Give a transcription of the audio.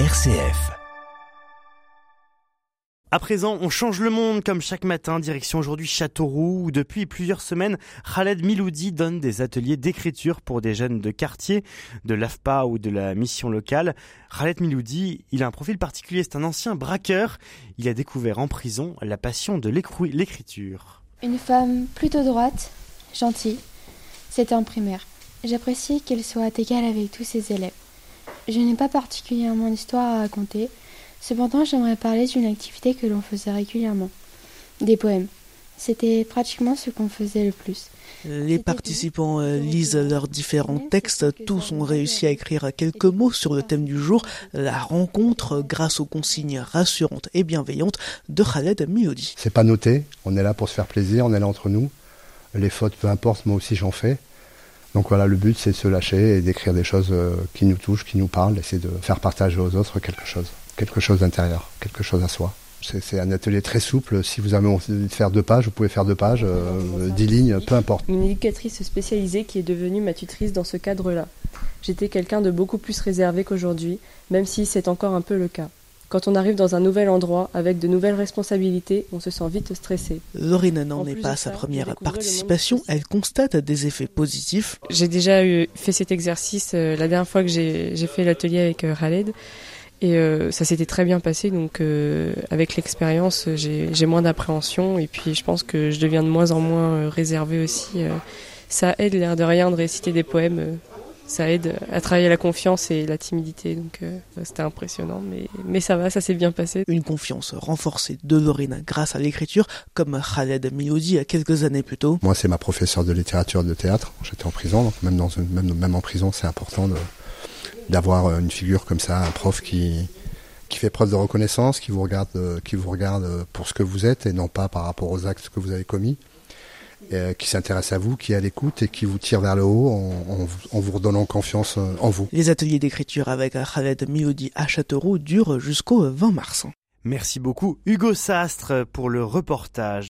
RCF. À présent, on change le monde comme chaque matin, direction aujourd'hui Châteauroux, où depuis plusieurs semaines, Khaled Miloudi donne des ateliers d'écriture pour des jeunes de quartier, de l'AFPA ou de la mission locale. Khaled Miloudi, il a un profil particulier, c'est un ancien braqueur. Il a découvert en prison la passion de l'écriture. Une femme plutôt droite, gentille. C'était en primaire. J'apprécie qu'elle soit égale avec tous ses élèves. Je n'ai pas particulièrement d'histoire à raconter, cependant j'aimerais parler d'une activité que l'on faisait régulièrement. Des poèmes. C'était pratiquement ce qu'on faisait le plus. Les participants euh, lisent leurs différents textes, tous ont réussi à écrire quelques mots sur le thème du jour, la rencontre grâce aux consignes rassurantes et bienveillantes de Khaled Miodi. C'est pas noté, on est là pour se faire plaisir, on est là entre nous. Les fautes, peu importe, moi aussi j'en fais. Donc voilà, le but c'est de se lâcher et d'écrire des choses euh, qui nous touchent, qui nous parlent, essayer de faire partager aux autres quelque chose, quelque chose d'intérieur, quelque chose à soi. C'est un atelier très souple. Si vous avez envie de faire deux pages, vous pouvez faire deux pages, euh, dix lignes, peu importe. Une éducatrice spécialisée qui est devenue ma tutrice dans ce cadre-là. J'étais quelqu'un de beaucoup plus réservé qu'aujourd'hui, même si c'est encore un peu le cas. Quand on arrive dans un nouvel endroit avec de nouvelles responsabilités, on se sent vite stressé. Lorine n'en est pas à sa première participation, elle constate des effets positifs. J'ai déjà eu, fait cet exercice euh, la dernière fois que j'ai fait l'atelier avec euh, Khaled. Et euh, ça s'était très bien passé, donc avec l'expérience, j'ai moins d'appréhension et puis je pense que je deviens de moins en moins réservé aussi. ça aide l'air de rien de réciter des poèmes ça aide à travailler la confiance et la timidité. Donc euh, c'était impressionnant, mais, mais ça va, ça s'est bien passé. Une confiance renforcée de Lorena grâce à l'écriture, comme Khaled Milodi a quelques années plus tôt. Moi, c'est ma professeure de littérature et de théâtre. J'étais en prison, donc même, dans une, même, même en prison, c'est important d'avoir une figure comme ça, un prof qui, qui fait preuve de reconnaissance, qui vous regarde, qui vous regarde pour ce que vous êtes et non pas par rapport aux actes que vous avez commis. Euh, qui s'intéresse à vous, qui est à l'écoute et qui vous tire vers le haut en, vous redonnant confiance euh, en vous. Les ateliers d'écriture avec Khaled Miodi à Châteauroux durent jusqu'au 20 mars. Merci beaucoup Hugo Sastre pour le reportage.